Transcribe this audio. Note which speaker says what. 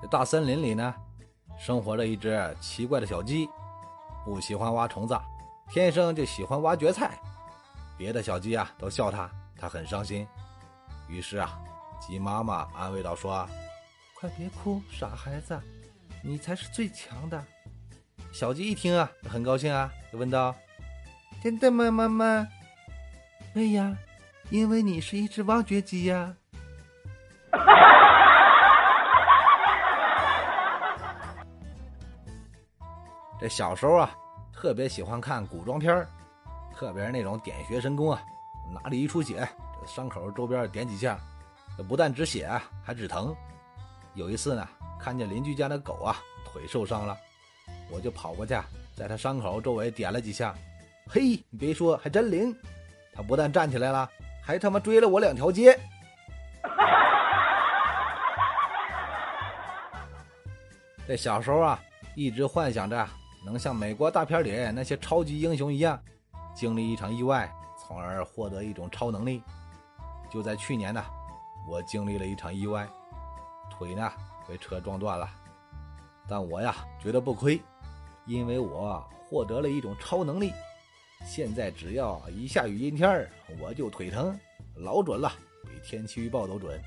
Speaker 1: 这大森林里呢，生活着一只奇怪的小鸡，不喜欢挖虫子，天生就喜欢挖蕨菜。别的小鸡啊都笑它，它很伤心。于是啊，鸡妈妈安慰道：“说，快别哭，傻孩子，你才是最强的。”小鸡一听啊，很高兴啊，就问道：“
Speaker 2: 真的吗，妈妈？”“对呀，因为你是一只挖掘机呀。”
Speaker 1: 这小时候啊，特别喜欢看古装片儿，特别是那种点穴神功啊，哪里一出血，这伤口周边点几下，这不但止血，还止疼。有一次呢，看见邻居家的狗啊腿受伤了，我就跑过去，在它伤口周围点了几下，嘿，你别说，还真灵。它不但站起来了，还他妈追了我两条街。这小时候啊，一直幻想着。能像美国大片里那些超级英雄一样，经历一场意外，从而获得一种超能力。就在去年呢，我经历了一场意外，腿呢被车撞断了。但我呀觉得不亏，因为我获得了一种超能力。现在只要一下雨阴天我就腿疼，老准了，比天气预报都准。